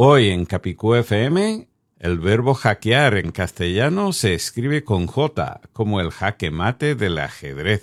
Hoy en Capicú FM, el verbo hackear en castellano se escribe con J, como el jaque mate del ajedrez.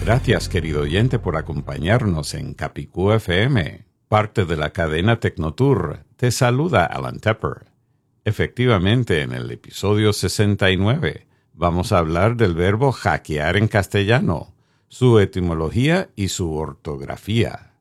Gracias, querido oyente, por acompañarnos en Capicú FM, parte de la cadena Tecnotour. Te saluda Alan Tepper. Efectivamente, en el episodio 69 vamos a hablar del verbo hackear en castellano, su etimología y su ortografía.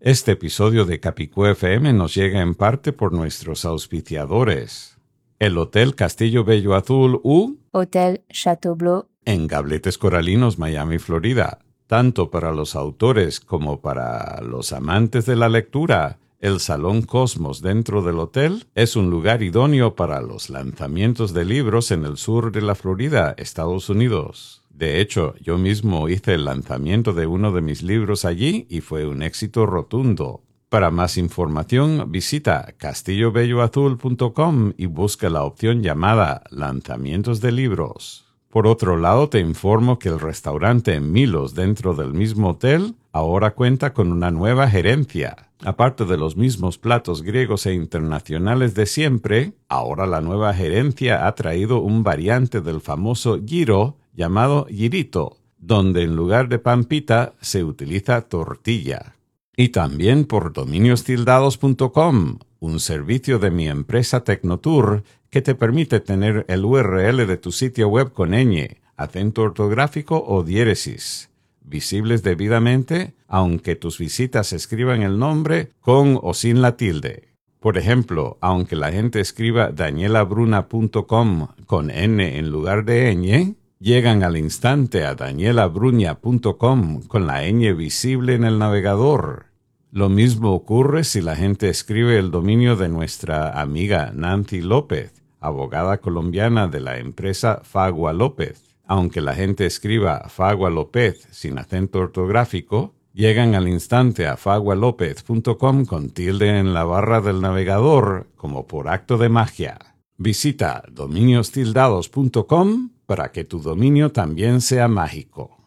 Este episodio de Capicú FM nos llega en parte por nuestros auspiciadores. El Hotel Castillo Bello Azul U Hôtel Château en Gabletes Coralinos, Miami, Florida. Tanto para los autores como para los amantes de la lectura, el Salón Cosmos dentro del hotel es un lugar idóneo para los lanzamientos de libros en el sur de la Florida, Estados Unidos. De hecho, yo mismo hice el lanzamiento de uno de mis libros allí y fue un éxito rotundo. Para más información, visita castillobelloazul.com y busca la opción llamada Lanzamientos de libros. Por otro lado, te informo que el restaurante Milos dentro del mismo hotel ahora cuenta con una nueva gerencia. Aparte de los mismos platos griegos e internacionales de siempre, ahora la nueva gerencia ha traído un variante del famoso giro llamado girito, donde en lugar de pampita se utiliza tortilla. Y también por dominiostildados.com, un servicio de mi empresa Tecnotour que te permite tener el URL de tu sitio web con ñ, acento ortográfico o diéresis, visibles debidamente, aunque tus visitas escriban el nombre con o sin la tilde. Por ejemplo, aunque la gente escriba danielabruna.com con n en lugar de ñ, llegan al instante a danielabruña.com con la ñ visible en el navegador. Lo mismo ocurre si la gente escribe el dominio de nuestra amiga Nancy López, abogada colombiana de la empresa Fagua López. Aunque la gente escriba Fagua López sin acento ortográfico, llegan al instante a fagualopez.com con tilde en la barra del navegador como por acto de magia. Visita dominiostildados.com para que tu dominio también sea mágico.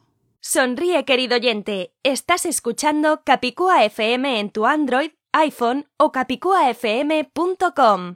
Sonríe, querido oyente. Estás escuchando Capicúa FM en tu Android, iPhone o capicuafm.com.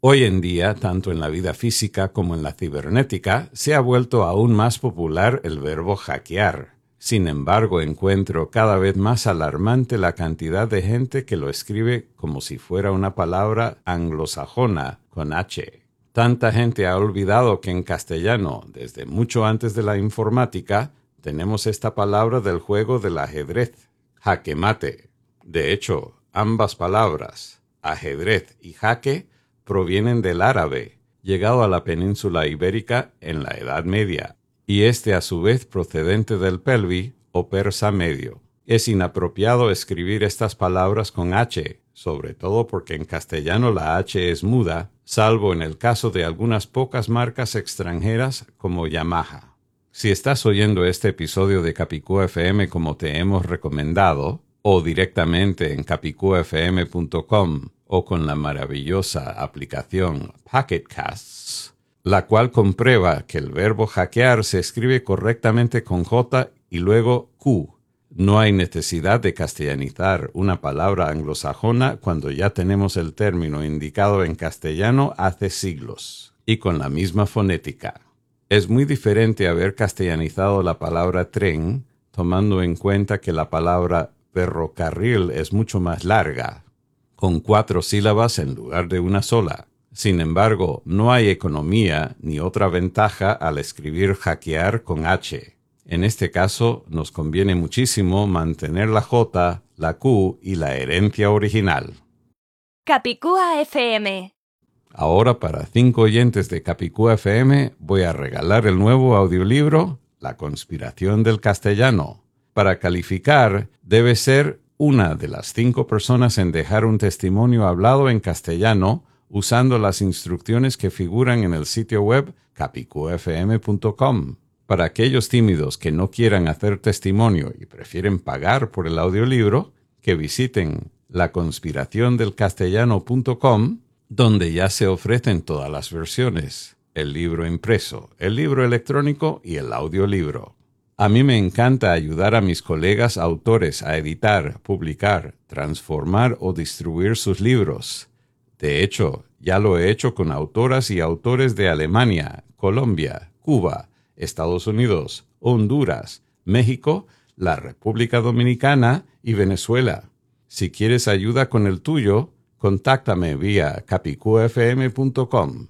Hoy en día, tanto en la vida física como en la cibernética, se ha vuelto aún más popular el verbo hackear. Sin embargo, encuentro cada vez más alarmante la cantidad de gente que lo escribe como si fuera una palabra anglosajona con H. Tanta gente ha olvidado que en castellano, desde mucho antes de la informática, tenemos esta palabra del juego del ajedrez, jaque mate. De hecho, ambas palabras, ajedrez y jaque, provienen del árabe, llegado a la península ibérica en la Edad Media, y este a su vez procedente del pelvi o persa medio. Es inapropiado escribir estas palabras con H, sobre todo porque en castellano la H es muda, salvo en el caso de algunas pocas marcas extranjeras como Yamaha. Si estás oyendo este episodio de Capicú FM como te hemos recomendado, o directamente en capicufm.com o con la maravillosa aplicación Packetcasts, la cual comprueba que el verbo hackear se escribe correctamente con J y luego Q. No hay necesidad de castellanizar una palabra anglosajona cuando ya tenemos el término indicado en castellano hace siglos y con la misma fonética. Es muy diferente haber castellanizado la palabra tren, tomando en cuenta que la palabra ferrocarril es mucho más larga, con cuatro sílabas en lugar de una sola. Sin embargo, no hay economía ni otra ventaja al escribir hackear con H. En este caso, nos conviene muchísimo mantener la J, la Q y la herencia original. Capicúa FM. Ahora, para cinco oyentes de Capicúa FM, voy a regalar el nuevo audiolibro La conspiración del castellano. Para calificar, debe ser una de las cinco personas en dejar un testimonio hablado en castellano usando las instrucciones que figuran en el sitio web capicuafm.com. Para aquellos tímidos que no quieran hacer testimonio y prefieren pagar por el audiolibro, que visiten laconspiraciondelcastellano.com, donde ya se ofrecen todas las versiones, el libro impreso, el libro electrónico y el audiolibro. A mí me encanta ayudar a mis colegas autores a editar, publicar, transformar o distribuir sus libros. De hecho, ya lo he hecho con autoras y autores de Alemania, Colombia, Cuba, Estados Unidos, Honduras, México, la República Dominicana y Venezuela. Si quieres ayuda con el tuyo, contáctame vía capicuafm.com.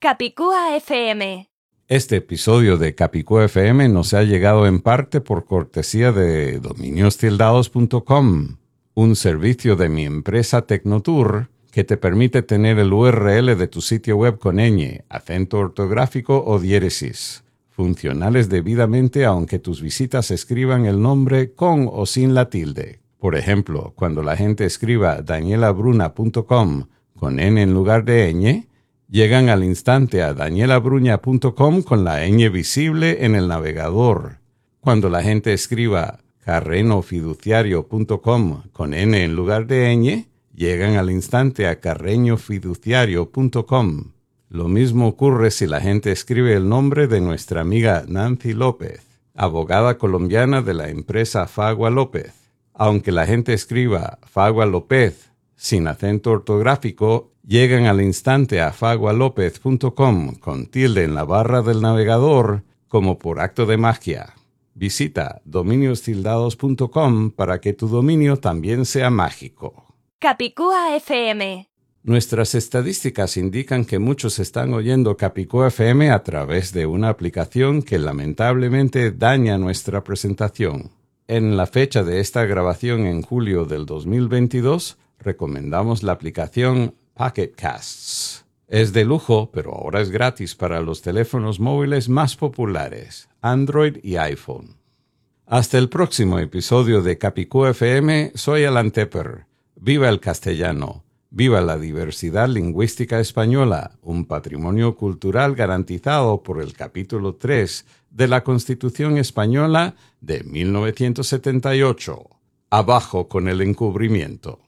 Capicúa FM. Este episodio de Capicúa FM nos ha llegado en parte por cortesía de dominiostildados.com, un servicio de mi empresa Tecnotour que te permite tener el URL de tu sitio web con ñ, acento ortográfico o diéresis, funcionales debidamente aunque tus visitas escriban el nombre con o sin la tilde. Por ejemplo, cuando la gente escriba danielabruna.com con n en lugar de ñ, llegan al instante a danielabruña.com con la ñ visible en el navegador. Cuando la gente escriba carrenofiduciario.com con n en lugar de ñ, llegan al instante a carreñofiduciario.com. Lo mismo ocurre si la gente escribe el nombre de nuestra amiga Nancy López, abogada colombiana de la empresa Fagua López. Aunque la gente escriba Fagua López sin acento ortográfico, llegan al instante a fagualopez.com con tilde en la barra del navegador como por acto de magia. Visita dominiostildados.com para que tu dominio también sea mágico. Capicúa FM. Nuestras estadísticas indican que muchos están oyendo Capicúa FM a través de una aplicación que lamentablemente daña nuestra presentación. En la fecha de esta grabación en julio del 2022, recomendamos la aplicación Pocket Casts. Es de lujo, pero ahora es gratis para los teléfonos móviles más populares, Android y iPhone. Hasta el próximo episodio de Capicú FM, soy Alan Tepper. Viva el castellano, viva la diversidad lingüística española, un patrimonio cultural garantizado por el capítulo 3 de la Constitución Española de 1978. Abajo con el encubrimiento.